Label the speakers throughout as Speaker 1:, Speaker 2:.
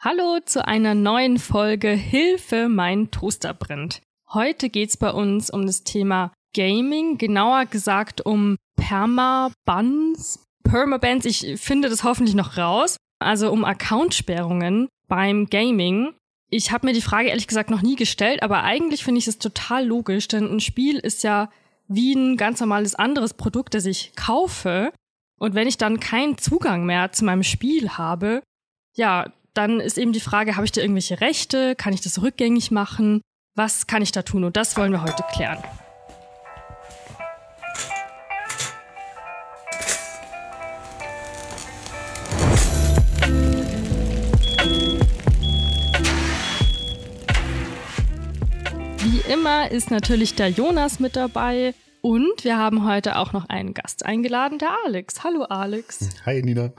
Speaker 1: Hallo zu einer neuen Folge Hilfe, mein Toaster brennt. Heute geht's bei uns um das Thema Gaming, genauer gesagt um Permabuns, Permabans, ich finde das hoffentlich noch raus, also um Accountsperrungen beim Gaming. Ich habe mir die Frage ehrlich gesagt noch nie gestellt, aber eigentlich finde ich es total logisch, denn ein Spiel ist ja wie ein ganz normales anderes Produkt, das ich kaufe. Und wenn ich dann keinen Zugang mehr zu meinem Spiel habe, ja, dann ist eben die Frage, habe ich da irgendwelche Rechte? Kann ich das rückgängig machen? Was kann ich da tun? Und das wollen wir heute klären. Wie immer ist natürlich der Jonas mit dabei. Und wir haben heute auch noch einen Gast eingeladen, der Alex. Hallo Alex.
Speaker 2: Hi Nina.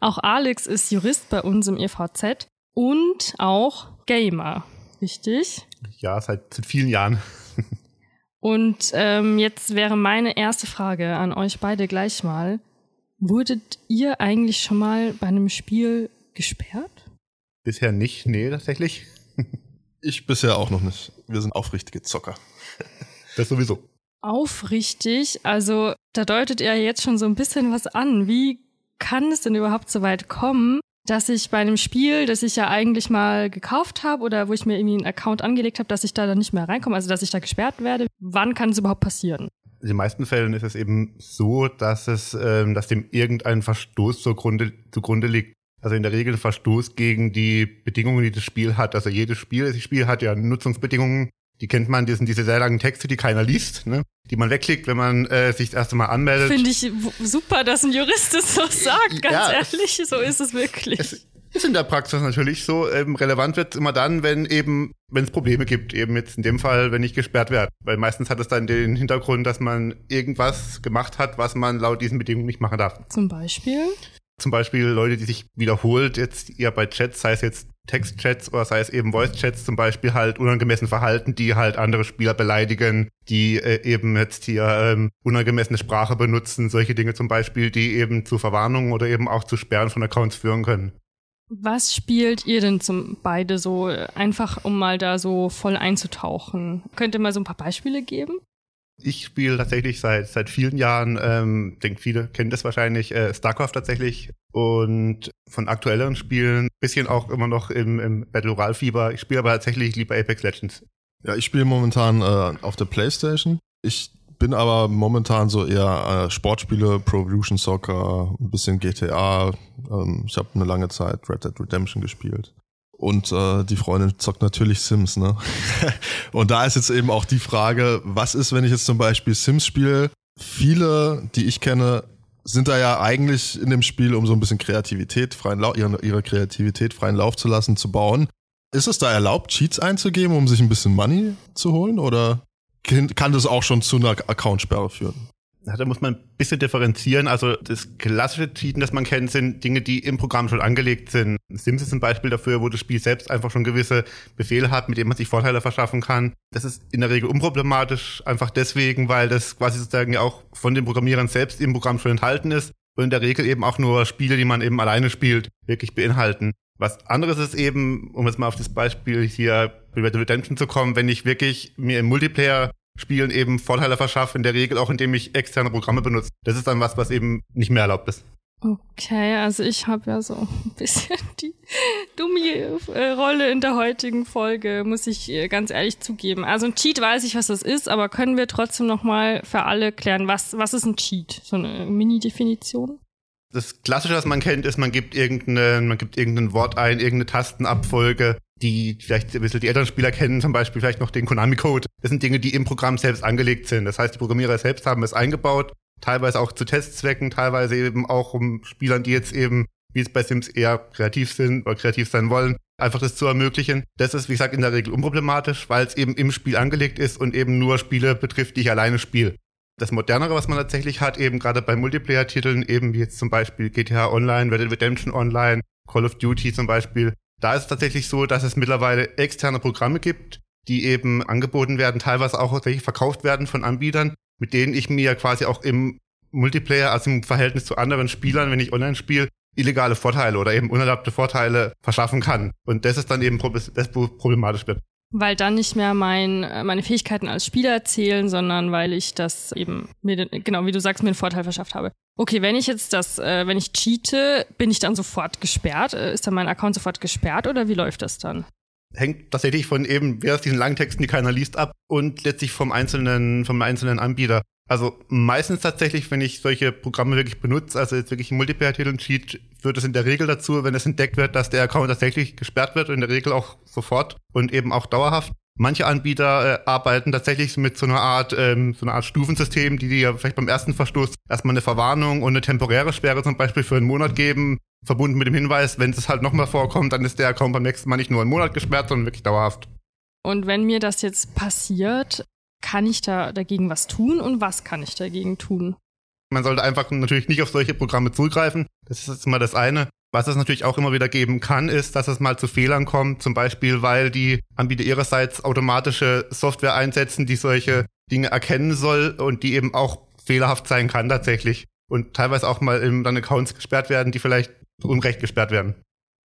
Speaker 1: Auch Alex ist Jurist bei uns im EVZ und auch Gamer, richtig?
Speaker 2: Ja, seit, seit vielen Jahren.
Speaker 1: und ähm, jetzt wäre meine erste Frage an euch beide gleich mal. Wurdet ihr eigentlich schon mal bei einem Spiel gesperrt?
Speaker 2: Bisher nicht, nee, tatsächlich.
Speaker 3: Ich bisher auch noch nicht. Wir sind aufrichtige Zocker.
Speaker 2: Das sowieso.
Speaker 1: Aufrichtig, also da deutet ihr jetzt schon so ein bisschen was an. Wie kann es denn überhaupt so weit kommen, dass ich bei einem Spiel, das ich ja eigentlich mal gekauft habe oder wo ich mir irgendwie einen Account angelegt habe, dass ich da dann nicht mehr reinkomme, also dass ich da gesperrt werde? Wann kann es überhaupt passieren?
Speaker 2: In den meisten Fällen ist es eben so, dass es, ähm, dass dem irgendein Verstoß zugrunde, zugrunde liegt. Also in der Regel ein Verstoß gegen die Bedingungen, die das Spiel hat. Also jedes Spiel, das Spiel hat ja Nutzungsbedingungen, die kennt man, die sind diese sehr langen Texte, die keiner liest, ne? die man wegklickt, wenn man äh, sich das erste Mal anmeldet.
Speaker 1: Finde ich super, dass ein Jurist das so sagt, ganz ja, ehrlich, so ist es wirklich. Es
Speaker 2: ist in der Praxis natürlich so. Ähm, relevant wird immer dann, wenn eben, wenn es Probleme gibt, eben jetzt in dem Fall, wenn ich gesperrt werde. Weil meistens hat es dann den Hintergrund, dass man irgendwas gemacht hat, was man laut diesen Bedingungen nicht machen darf.
Speaker 1: Zum Beispiel?
Speaker 2: Zum Beispiel Leute, die sich wiederholt jetzt eher bei Chats, sei es jetzt Textchats oder sei es eben Voice-Chats zum Beispiel halt unangemessen verhalten, die halt andere Spieler beleidigen, die äh, eben jetzt hier ähm, unangemessene Sprache benutzen, solche Dinge zum Beispiel, die eben zu Verwarnungen oder eben auch zu Sperren von Accounts führen können.
Speaker 1: Was spielt ihr denn zum beide so einfach, um mal da so voll einzutauchen? Könnt ihr mal so ein paar Beispiele geben?
Speaker 2: Ich spiele tatsächlich seit seit vielen Jahren, ähm, denke viele kennen das wahrscheinlich, äh, StarCraft tatsächlich und von aktuelleren Spielen bisschen auch immer noch im, im Battle Royale Fieber. Ich spiele aber tatsächlich lieber Apex Legends.
Speaker 3: Ja, ich spiele momentan äh, auf der PlayStation. Ich bin aber momentan so eher äh, Sportspiele, Pro Evolution Soccer, ein bisschen GTA. Ähm, ich habe eine lange Zeit Red Dead Redemption gespielt. Und äh, die Freundin zockt natürlich Sims, ne? und da ist jetzt eben auch die Frage, was ist, wenn ich jetzt zum Beispiel Sims spiele? Viele, die ich kenne, sind da ja eigentlich in dem Spiel, um so ein bisschen Kreativität, freien Lauf, ihre, ihre Kreativität freien Lauf zu lassen, zu bauen. Ist es da erlaubt, Cheats einzugeben, um sich ein bisschen Money zu holen? Oder kann das auch schon zu einer Accountsperre führen?
Speaker 2: Ja, da muss man ein bisschen differenzieren. Also das klassische Cheaten, das man kennt, sind Dinge, die im Programm schon angelegt sind. Sims ist ein Beispiel dafür, wo das Spiel selbst einfach schon gewisse Befehle hat, mit denen man sich Vorteile verschaffen kann. Das ist in der Regel unproblematisch, einfach deswegen, weil das quasi sozusagen ja auch von den Programmierern selbst im Programm schon enthalten ist und in der Regel eben auch nur Spiele, die man eben alleine spielt, wirklich beinhalten. Was anderes ist eben, um jetzt mal auf das Beispiel hier Red Redemption zu kommen, wenn ich wirklich mir im Multiplayer Spielen eben Vorteile verschaffe, in der Regel auch indem ich externe Programme benutze. Das ist dann was, was eben nicht mehr erlaubt ist.
Speaker 1: Okay, also ich habe ja so ein bisschen die Dummi-Rolle in der heutigen Folge, muss ich äh, ganz ehrlich zugeben. Also ein Cheat weiß ich, was das ist, aber können wir trotzdem nochmal für alle klären, was, was ist ein Cheat? So eine Mini-Definition?
Speaker 2: Das Klassische, was man kennt, ist, man gibt irgendeinen, man gibt irgendein Wort ein, irgendeine Tastenabfolge, die vielleicht ein bisschen die älteren Spieler kennen, zum Beispiel vielleicht noch den Konami-Code. Das sind Dinge, die im Programm selbst angelegt sind. Das heißt, die Programmierer selbst haben es eingebaut, teilweise auch zu Testzwecken, teilweise eben auch um Spielern, die jetzt eben, wie es bei Sims eher kreativ sind oder kreativ sein wollen, einfach das zu ermöglichen. Das ist, wie gesagt, in der Regel unproblematisch, weil es eben im Spiel angelegt ist und eben nur Spiele betrifft, die ich alleine spiele. Das Modernere, was man tatsächlich hat, eben gerade bei Multiplayer-Titeln, eben wie jetzt zum Beispiel GTA Online, Red Dead Redemption Online, Call of Duty zum Beispiel, da ist es tatsächlich so, dass es mittlerweile externe Programme gibt, die eben angeboten werden, teilweise auch welche verkauft werden von Anbietern, mit denen ich mir quasi auch im Multiplayer, also im Verhältnis zu anderen Spielern, wenn ich online spiele, illegale Vorteile oder eben unerlaubte Vorteile verschaffen kann. Und das ist dann eben das problematisch wird.
Speaker 1: Weil dann nicht mehr mein, äh, meine Fähigkeiten als Spieler zählen, sondern weil ich das eben, mir, genau wie du sagst, mir einen Vorteil verschafft habe. Okay, wenn ich jetzt das, äh, wenn ich cheate, bin ich dann sofort gesperrt? Äh, ist dann mein Account sofort gesperrt oder wie läuft das dann?
Speaker 2: Hängt tatsächlich von eben, wer aus diesen langen Texten, die keiner liest, ab und letztlich vom einzelnen, vom einzelnen Anbieter. Also meistens tatsächlich, wenn ich solche Programme wirklich benutze, also jetzt wirklich Multiplayer-Titel Cheat, führt es in der Regel dazu, wenn es entdeckt wird, dass der Account tatsächlich gesperrt wird, in der Regel auch sofort und eben auch dauerhaft. Manche Anbieter äh, arbeiten tatsächlich mit so einer Art, ähm, so einer Art Stufensystem, die dir vielleicht beim ersten Verstoß erstmal eine Verwarnung und eine temporäre Sperre zum Beispiel für einen Monat geben, verbunden mit dem Hinweis, wenn es halt nochmal vorkommt, dann ist der Account beim nächsten Mal nicht nur einen Monat gesperrt, sondern wirklich dauerhaft.
Speaker 1: Und wenn mir das jetzt passiert, kann ich da dagegen was tun und was kann ich dagegen tun?
Speaker 2: Man sollte einfach natürlich nicht auf solche Programme zugreifen. Das ist jetzt mal das eine. Was es natürlich auch immer wieder geben kann, ist, dass es mal zu Fehlern kommt, zum Beispiel, weil die Anbieter ihrerseits automatische Software einsetzen, die solche Dinge erkennen soll und die eben auch fehlerhaft sein kann tatsächlich. Und teilweise auch mal dann Accounts gesperrt werden, die vielleicht zu Unrecht gesperrt werden.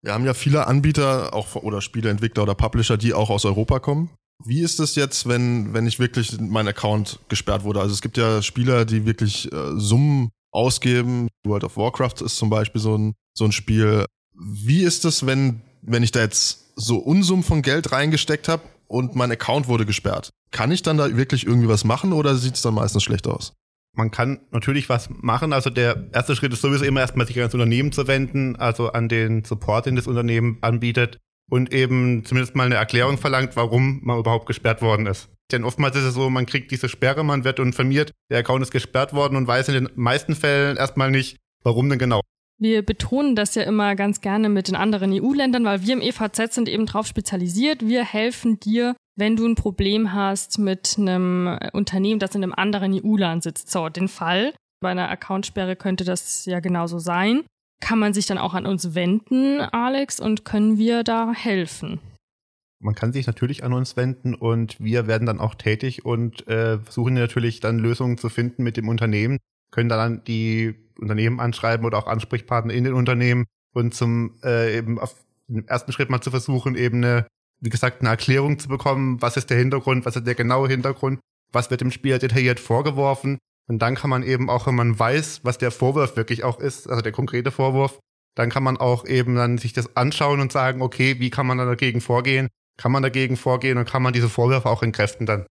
Speaker 3: Wir haben ja viele Anbieter, auch oder Spieleentwickler oder Publisher, die auch aus Europa kommen. Wie ist es jetzt, wenn, wenn ich wirklich mein Account gesperrt wurde? Also es gibt ja Spieler, die wirklich äh, Summen ausgeben. World of Warcraft ist zum Beispiel so ein, so ein Spiel. Wie ist es, wenn, wenn ich da jetzt so Unsummen von Geld reingesteckt habe und mein Account wurde gesperrt? Kann ich dann da wirklich irgendwie was machen oder sieht es dann meistens schlecht aus?
Speaker 2: Man kann natürlich was machen. Also der erste Schritt ist sowieso immer erstmal sich ans Unternehmen zu wenden, also an den Support, den das Unternehmen anbietet und eben zumindest mal eine Erklärung verlangt, warum man überhaupt gesperrt worden ist. Denn oftmals ist es so, man kriegt diese Sperre, man wird informiert, der Account ist gesperrt worden und weiß in den meisten Fällen erstmal nicht, warum denn genau.
Speaker 1: Wir betonen das ja immer ganz gerne mit den anderen EU-Ländern, weil wir im EVZ sind eben drauf spezialisiert. Wir helfen dir, wenn du ein Problem hast mit einem Unternehmen, das in einem anderen EU-Land sitzt. So, den Fall bei einer Accountsperre könnte das ja genauso sein. Kann man sich dann auch an uns wenden, Alex, und können wir da helfen?
Speaker 2: Man kann sich natürlich an uns wenden und wir werden dann auch tätig und äh, versuchen natürlich dann Lösungen zu finden mit dem Unternehmen, können dann die Unternehmen anschreiben oder auch Ansprechpartner in den Unternehmen und zum äh, eben auf den ersten Schritt mal zu versuchen, eben eine, wie gesagt, eine Erklärung zu bekommen, was ist der Hintergrund, was ist der genaue Hintergrund, was wird dem Spieler detailliert vorgeworfen und dann kann man eben auch, wenn man weiß, was der Vorwurf wirklich auch ist, also der konkrete Vorwurf, dann kann man auch eben dann sich das anschauen und sagen, okay, wie kann man dann dagegen vorgehen? Kann man dagegen vorgehen und kann man diese Vorwürfe auch entkräften dann?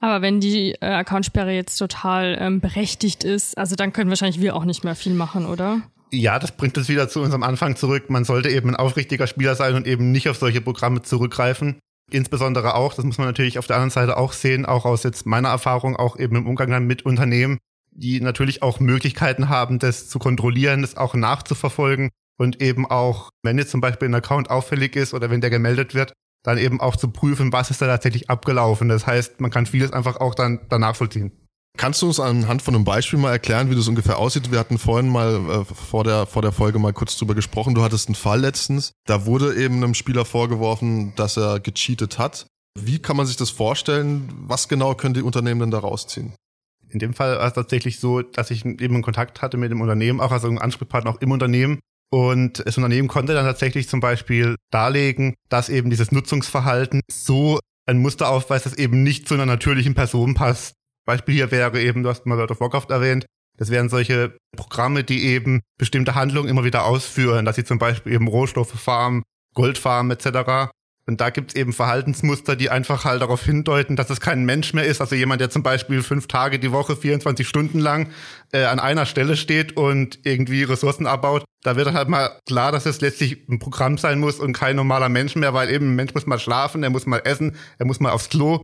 Speaker 1: Aber wenn die äh, Accountsperre jetzt total ähm, berechtigt ist, also dann können wahrscheinlich wir auch nicht mehr viel machen, oder?
Speaker 2: Ja, das bringt uns wieder zu unserem Anfang zurück. Man sollte eben ein aufrichtiger Spieler sein und eben nicht auf solche Programme zurückgreifen. Insbesondere auch, das muss man natürlich auf der anderen Seite auch sehen, auch aus jetzt meiner Erfahrung, auch eben im Umgang dann mit Unternehmen, die natürlich auch Möglichkeiten haben, das zu kontrollieren, das auch nachzuverfolgen und eben auch, wenn jetzt zum Beispiel ein Account auffällig ist oder wenn der gemeldet wird, dann eben auch zu prüfen, was ist da tatsächlich abgelaufen. Das heißt, man kann vieles einfach auch dann danach vollziehen.
Speaker 3: Kannst du uns anhand von einem Beispiel mal erklären, wie das ungefähr aussieht? Wir hatten vorhin mal äh, vor, der, vor der Folge mal kurz drüber gesprochen. Du hattest einen Fall letztens. Da wurde eben einem Spieler vorgeworfen, dass er gecheatet hat. Wie kann man sich das vorstellen? Was genau können die Unternehmen denn da rausziehen?
Speaker 2: In dem Fall war es tatsächlich so, dass ich eben einen Kontakt hatte mit dem Unternehmen, auch als Ansprechpartner auch im Unternehmen. Und das Unternehmen konnte dann tatsächlich zum Beispiel darlegen, dass eben dieses Nutzungsverhalten so ein Muster aufweist, das eben nicht zu einer natürlichen Person passt. Beispiel hier wäre eben, du hast mal World of Warcraft erwähnt, das wären solche Programme, die eben bestimmte Handlungen immer wieder ausführen, dass sie zum Beispiel eben Rohstoffe farmen, Gold farmen etc. Und da gibt es eben Verhaltensmuster, die einfach halt darauf hindeuten, dass es kein Mensch mehr ist. Also jemand, der zum Beispiel fünf Tage die Woche, 24 Stunden lang äh, an einer Stelle steht und irgendwie Ressourcen abbaut. Da wird halt mal klar, dass es letztlich ein Programm sein muss und kein normaler Mensch mehr, weil eben ein Mensch muss mal schlafen, er muss mal essen, er muss mal aufs Klo.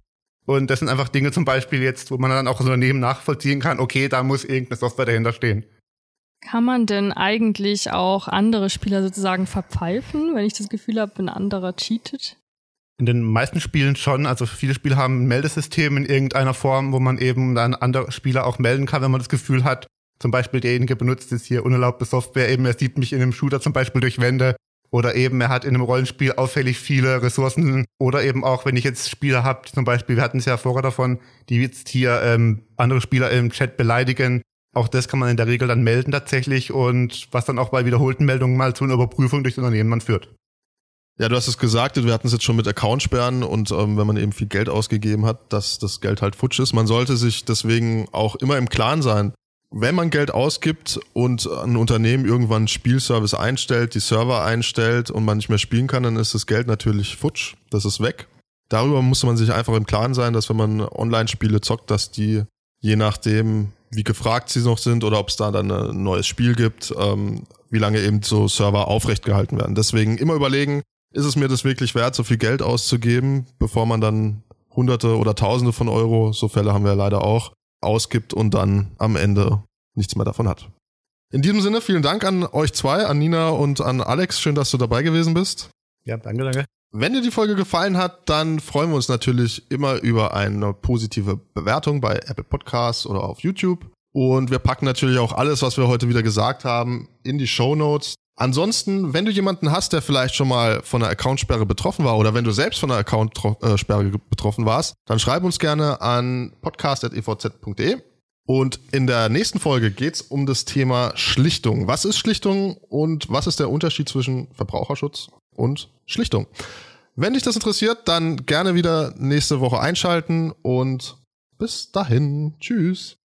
Speaker 2: Und das sind einfach Dinge zum Beispiel jetzt, wo man dann auch als Unternehmen nachvollziehen kann, okay, da muss irgendeine Software dahinter stehen.
Speaker 1: Kann man denn eigentlich auch andere Spieler sozusagen verpfeifen, wenn ich das Gefühl habe, ein anderer cheatet?
Speaker 2: In den meisten Spielen schon. Also viele Spiele haben ein Meldesystem in irgendeiner Form, wo man eben dann andere Spieler auch melden kann, wenn man das Gefühl hat, zum Beispiel derjenige benutzt jetzt hier unerlaubte Software, eben er sieht mich in einem Shooter zum Beispiel durch Wände oder eben er hat in einem Rollenspiel auffällig viele Ressourcen. Oder eben auch, wenn ich jetzt Spieler habe, zum Beispiel, wir hatten es ja vorher davon, die jetzt hier ähm, andere Spieler im Chat beleidigen, Auch das kann man in der Regel dann melden tatsächlich und was dann auch bei wiederholten Meldungen mal zu einer Überprüfung durch das Unternehmen man führt.
Speaker 3: Ja, du hast es gesagt, wir hatten es jetzt schon mit Accountsperren und ähm, wenn man eben viel Geld ausgegeben hat, dass das Geld halt futsch ist. Man sollte sich deswegen auch immer im Klaren sein, wenn man Geld ausgibt und ein Unternehmen irgendwann Spielservice einstellt, die Server einstellt und man nicht mehr spielen kann, dann ist das Geld natürlich futsch, das ist weg. Darüber muss man sich einfach im Klaren sein, dass wenn man Online-Spiele zockt, dass die je nachdem, wie gefragt sie noch sind oder ob es da dann ein neues Spiel gibt, ähm, wie lange eben so Server aufrecht gehalten werden. Deswegen immer überlegen, ist es mir das wirklich wert, so viel Geld auszugeben, bevor man dann Hunderte oder Tausende von Euro, so Fälle haben wir leider auch, ausgibt und dann am Ende nichts mehr davon hat. In diesem Sinne, vielen Dank an euch zwei, an Nina und an Alex. Schön, dass du dabei gewesen bist.
Speaker 2: Ja, danke, danke.
Speaker 3: Wenn dir die Folge gefallen hat, dann freuen wir uns natürlich immer über eine positive Bewertung bei Apple Podcasts oder auf YouTube. Und wir packen natürlich auch alles, was wir heute wieder gesagt haben, in die Show Notes. Ansonsten, wenn du jemanden hast, der vielleicht schon mal von einer Accountsperre betroffen war oder wenn du selbst von einer Accountsperre betroffen warst, dann schreib uns gerne an podcast.evz.de. Und in der nächsten Folge geht's um das Thema Schlichtung. Was ist Schlichtung und was ist der Unterschied zwischen Verbraucherschutz und Schlichtung? Wenn dich das interessiert, dann gerne wieder nächste Woche einschalten und bis dahin. Tschüss.